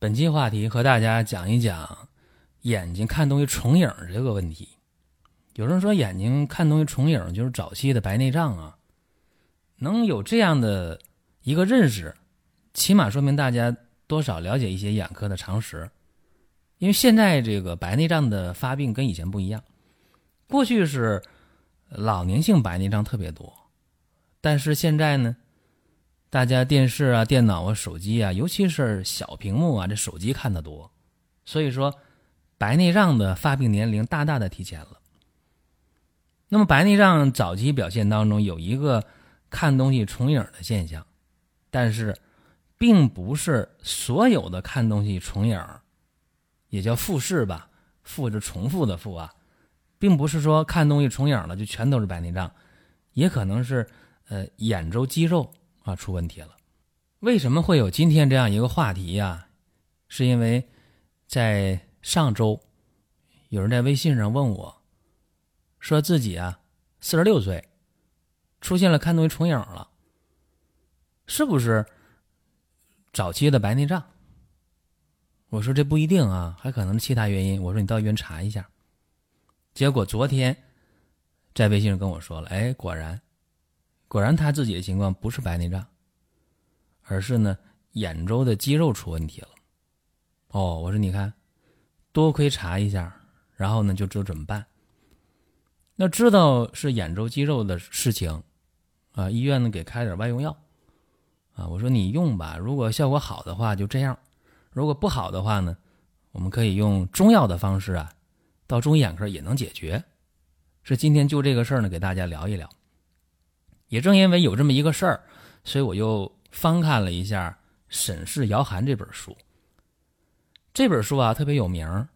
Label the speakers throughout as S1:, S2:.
S1: 本期话题和大家讲一讲眼睛看东西重影这个问题。有人说眼睛看东西重影就是早期的白内障啊，能有这样的一个认识，起码说明大家多少了解一些眼科的常识。因为现在这个白内障的发病跟以前不一样，过去是老年性白内障特别多，但是现在呢？大家电视啊、电脑啊、手机啊，尤其是小屏幕啊，这手机看的多，所以说白内障的发病年龄大大的提前了。那么白内障早期表现当中有一个看东西重影的现象，但是并不是所有的看东西重影，也叫复视吧，复是重复的复啊，并不是说看东西重影了就全都是白内障，也可能是呃眼周肌肉。啊，出问题了！为什么会有今天这样一个话题呀？是因为在上周，有人在微信上问我，说自己啊四十六岁，出现了看东西重影了，是不是早期的白内障？我说这不一定啊，还可能是其他原因。我说你到医院查一下。结果昨天在微信上跟我说了，哎，果然。果然，他自己的情况不是白内障，而是呢眼周的肌肉出问题了。哦，我说你看，多亏查一下，然后呢就知道怎么办。那知道是眼周肌肉的事情，啊，医院呢给开点外用药，啊，我说你用吧，如果效果好的话就这样，如果不好的话呢，我们可以用中药的方式啊，到中医眼科也能解决。是今天就这个事儿呢，给大家聊一聊。也正因为有这么一个事儿，所以我又翻看了一下《沈氏瑶函》这本书。这本书啊特别有名，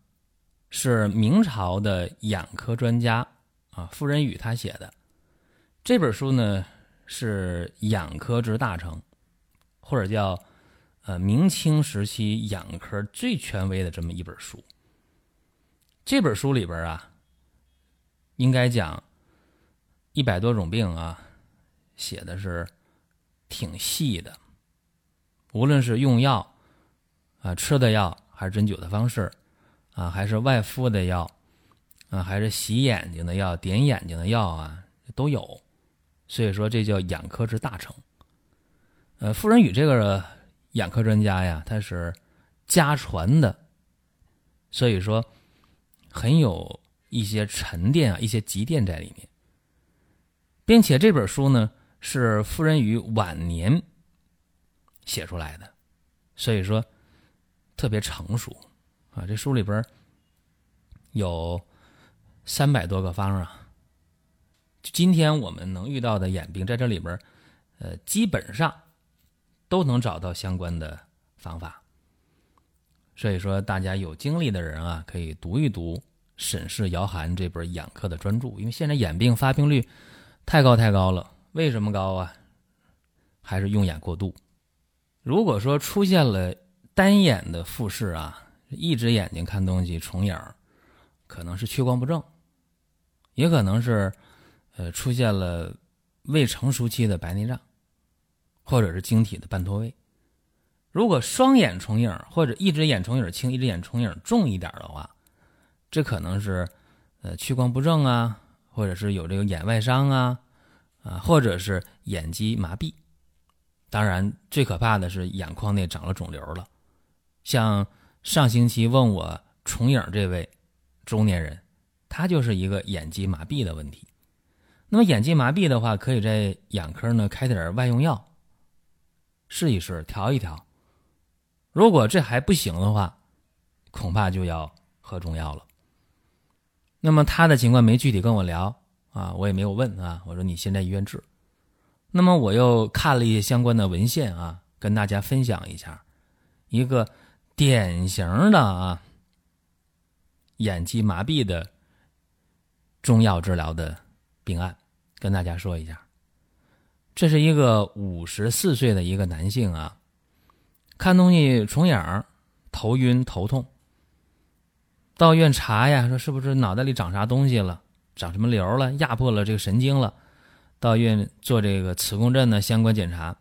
S1: 是明朝的眼科专家啊傅仁宇他写的。这本书呢是眼科之大成，或者叫呃明清时期眼科最权威的这么一本书。这本书里边啊，应该讲一百多种病啊。写的是挺细的，无论是用药啊、吃的药，还是针灸的方式啊，还是外敷的药啊，还是洗眼睛的药、点眼睛的药啊，都有。所以说，这叫眼科之大成。呃，傅仁宇这个眼科专家呀，他是家传的，所以说很有一些沉淀啊、一些积淀在里面，并且这本书呢。是夫人于晚年写出来的，所以说特别成熟啊。这书里边有三百多个方啊。今天我们能遇到的眼病，在这里边呃，基本上都能找到相关的方法。所以说，大家有精力的人啊，可以读一读《沈氏姚涵》这本眼科的专著，因为现在眼病发病率太高太高了。为什么高啊？还是用眼过度。如果说出现了单眼的复视啊，一只眼睛看东西重影，可能是屈光不正，也可能是呃出现了未成熟期的白内障，或者是晶体的半脱位。如果双眼重影或者一只眼重影轻，一只眼重影重一点的话，这可能是呃屈光不正啊，或者是有这个眼外伤啊。啊，或者是眼肌麻痹，当然最可怕的是眼眶内长了肿瘤了。像上星期问我重影这位中年人，他就是一个眼肌麻痹的问题。那么眼肌麻痹的话，可以在眼科呢开点外用药，试一试调一调。如果这还不行的话，恐怕就要喝中药了。那么他的情况没具体跟我聊。啊，我也没有问啊。我说你先在医院治，那么我又看了一些相关的文献啊，跟大家分享一下。一个典型的啊眼肌麻痹的中药治疗的病案，跟大家说一下。这是一个五十四岁的一个男性啊，看东西重影，头晕头痛。到院查呀，说是不是脑袋里长啥东西了，长什么瘤了，压迫了这个神经了。到医院做这个磁共振的相关检查，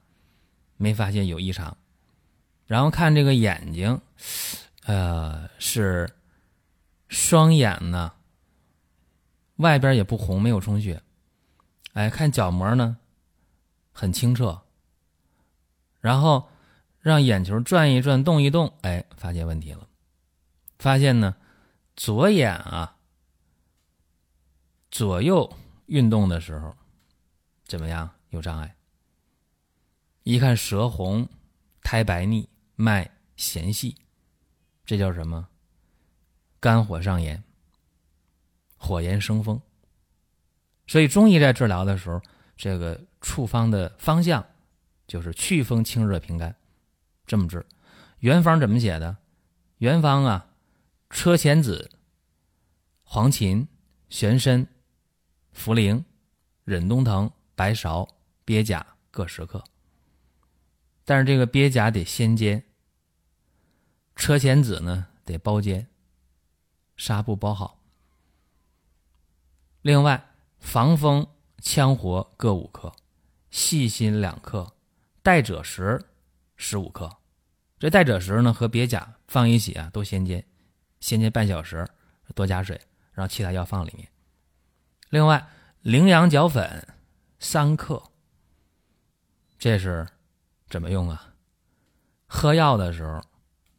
S1: 没发现有异常。然后看这个眼睛，呃，是双眼呢，外边也不红，没有充血。哎，看角膜呢，很清澈。然后让眼球转一转，动一动，哎，发现问题了。发现呢。左眼啊，左右运动的时候怎么样？有障碍。一看舌红、苔白腻、脉弦细，这叫什么？肝火上炎，火炎生风。所以中医在治疗的时候，这个处方的方向就是祛风清热平肝，这么治。原方怎么写的？原方啊。车前子、黄芩、玄参、茯苓、忍冬藤、白芍、鳖甲各十克。但是这个鳖甲得先煎，车前子呢得包煎，纱布包好。另外，防风、羌活各五克，细辛两克，代赭石十五克。这代赭石呢和鳖甲放一起啊，都先煎。先煎半小时，多加水，然后其他药放里面。另外，羚羊角粉三克，这是怎么用啊？喝药的时候，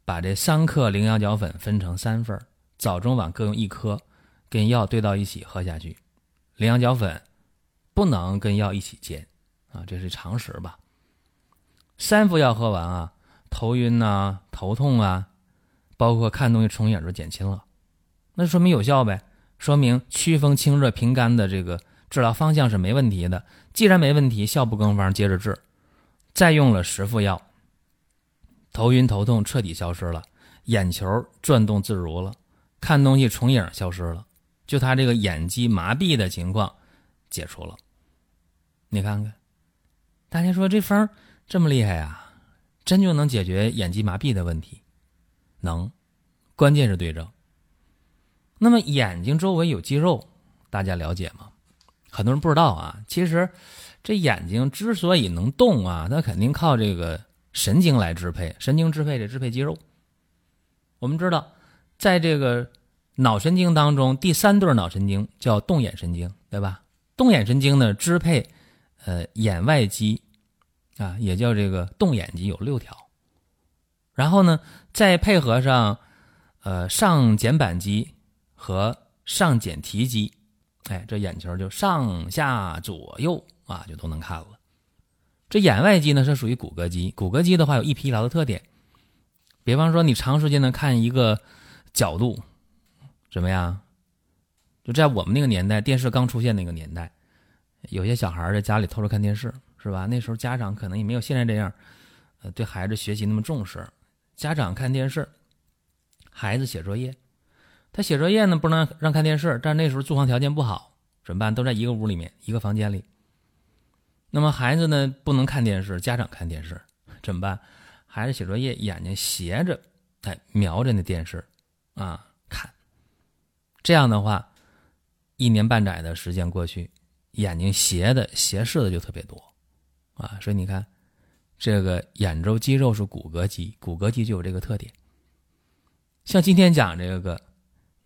S1: 把这三克羚羊角粉分成三份早中晚各用一颗，跟药兑到一起喝下去。羚羊角粉不能跟药一起煎啊，这是常识吧？三副药喝完啊，头晕呐，头痛啊。包括看东西重影就减轻了，那说明有效呗，说明祛风清热平肝的这个治疗方向是没问题的。既然没问题，效不更方，接着治。再用了十副药，头晕头痛彻底消失了，眼球转动自如了，看东西重影消失了，就他这个眼肌麻痹的情况解除了。你看看，大家说这方这么厉害呀，真就能解决眼肌麻痹的问题？能，关键是对症。那么眼睛周围有肌肉，大家了解吗？很多人不知道啊。其实这眼睛之所以能动啊，它肯定靠这个神经来支配，神经支配这支配肌肉。我们知道，在这个脑神经当中，第三对脑神经叫动眼神经，对吧？动眼神经呢，支配呃眼外肌啊，也叫这个动眼肌，有六条。然后呢，再配合上，呃，上睑板肌和上睑提肌，哎，这眼球就上下左右啊，就都能看了。这眼外肌呢是属于骨骼肌，骨骼肌的话有一疲劳的特点。比方说，你长时间的看一个角度，怎么样？就在我们那个年代，电视刚出现那个年代，有些小孩在家里偷着看电视，是吧？那时候家长可能也没有现在这样，呃，对孩子学习那么重视。家长看电视，孩子写作业。他写作业呢，不能让看电视，但那时候住房条件不好，怎么办？都在一个屋里面，一个房间里。那么孩子呢，不能看电视，家长看电视，怎么办？孩子写作业，眼睛斜着，哎，瞄着那电视啊看。这样的话，一年半载的时间过去，眼睛斜的、斜视的就特别多啊。所以你看。这个眼周肌肉是骨骼肌，骨骼肌就有这个特点。像今天讲这个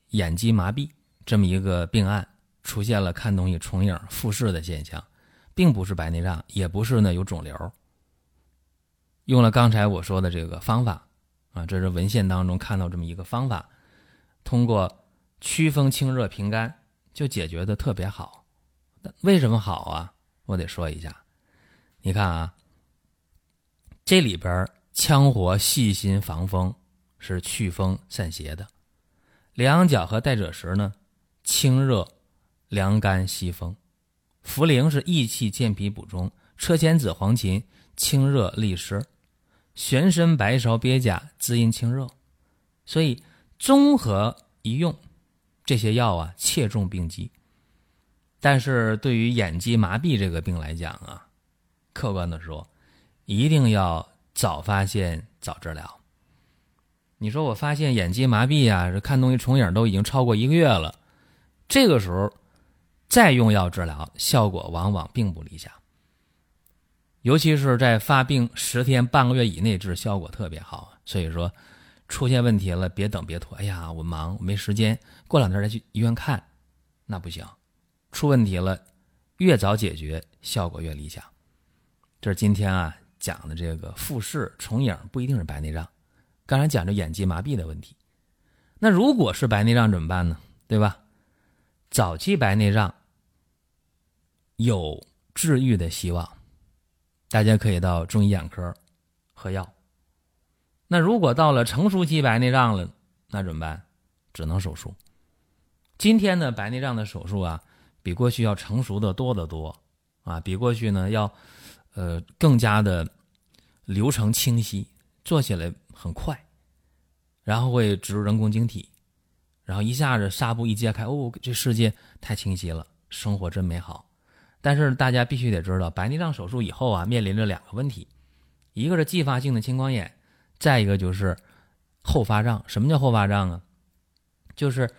S1: 眼肌麻痹这么一个病案，出现了看东西重影、复视的现象，并不是白内障，也不是呢有肿瘤。用了刚才我说的这个方法啊，这是文献当中看到这么一个方法，通过祛风清热平肝就解决的特别好。为什么好啊？我得说一下，你看啊。这里边羌活、细心、防风是祛风散邪的；羚羊角和代赭石呢，清热凉肝息风；茯苓是益气健脾补中；车前子、黄芩清热利湿；玄参、白芍、鳖甲滋阴清热，所以综合一用，这些药啊切中病机。但是对于眼肌麻痹这个病来讲啊，客观的说，一定要早发现早治疗。你说我发现眼肌麻痹啊，这看东西重影都已经超过一个月了，这个时候再用药治疗，效果往往并不理想。尤其是在发病十天半个月以内治，效果特别好。所以说，出现问题了，别等别拖。哎呀，我忙，我没时间，过两天再去医院看，那不行。出问题了，越早解决，效果越理想。这是今天啊讲的这个复视重影，不一定是白内障。刚才讲着眼肌麻痹的问题，那如果是白内障怎么办呢？对吧？早期白内障有治愈的希望，大家可以到中医眼科喝药。那如果到了成熟期白内障了，那怎么办？只能手术。今天的白内障的手术啊，比过去要成熟的多得多啊，比过去呢要呃更加的流程清晰，做起来。很快，然后会植入人工晶体，然后一下子纱布一揭开，哦，这世界太清晰了，生活真美好。但是大家必须得知道，白内障手术以后啊，面临着两个问题，一个是继发性的青光眼，再一个就是后发障。什么叫后发障啊？就是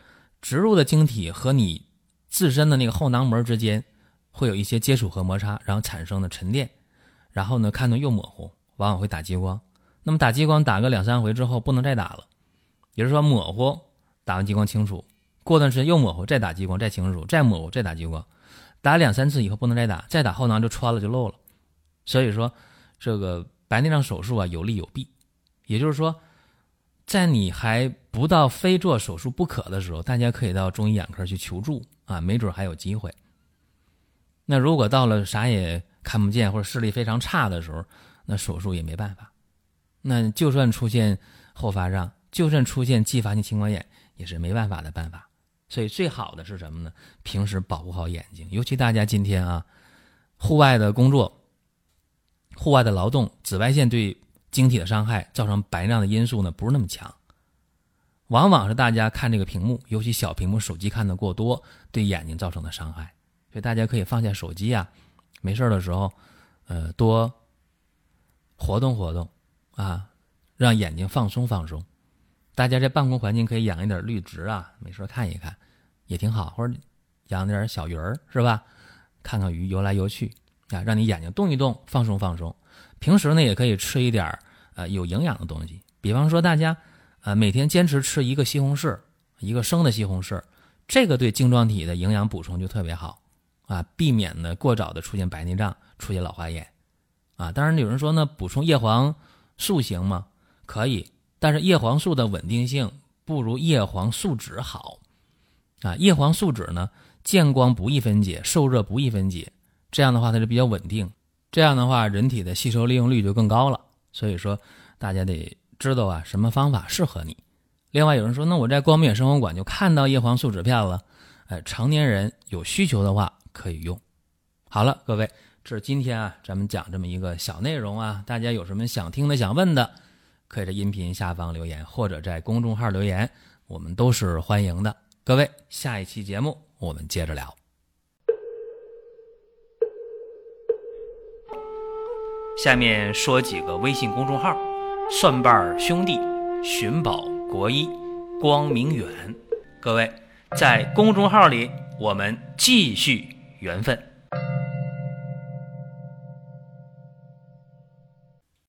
S1: 植入的晶体和你自身的那个后囊膜之间会有一些接触和摩擦，然后产生的沉淀，然后呢看的又模糊，往往会打激光。那么打激光打个两三回之后不能再打了，也就是说模糊，打完激光清楚，过段时间又模糊，再打激光再清楚，再模糊再打激光，打两三次以后不能再打，再打后囊就穿了就漏了。所以说这个白内障手术啊有利有弊，也就是说在你还不到非做手术不可的时候，大家可以到中医眼科去求助啊，没准还有机会。那如果到了啥也看不见或者视力非常差的时候，那手术也没办法。那就算出现后发障，就算出现继发性青光眼，也是没办法的办法。所以最好的是什么呢？平时保护好眼睛，尤其大家今天啊，户外的工作、户外的劳动，紫外线对晶体的伤害造成白内障的因素呢，不是那么强。往往是大家看这个屏幕，尤其小屏幕手机看的过多，对眼睛造成的伤害。所以大家可以放下手机啊，没事的时候，呃，多活动活动。啊，让眼睛放松放松。大家在办公环境可以养一点绿植啊，没事看一看，也挺好。或者养点小鱼儿，是吧？看看鱼游来游去啊，让你眼睛动一动，放松放松。平时呢，也可以吃一点呃有营养的东西，比方说大家呃每天坚持吃一个西红柿，一个生的西红柿，这个对晶状体的营养补充就特别好啊，避免呢过早的出现白内障，出现老花眼啊。当然有人说呢，补充叶黄。塑形吗？可以，但是叶黄素的稳定性不如叶黄素酯好，啊，叶黄素酯呢，见光不易分解，受热不易分解，这样的话它就比较稳定，这样的话人体的吸收利用率就更高了。所以说大家得知道啊，什么方法适合你。另外有人说，那我在光明生活馆就看到叶黄素酯片了，哎，成年人有需求的话可以用。好了，各位。是今天啊，咱们讲这么一个小内容啊，大家有什么想听的、想问的，可以在音频下方留言，或者在公众号留言，我们都是欢迎的。各位，下一期节目我们接着聊。下面说几个微信公众号：蒜瓣兄弟、寻宝国医、光明远。各位在公众号里，我们继续缘分。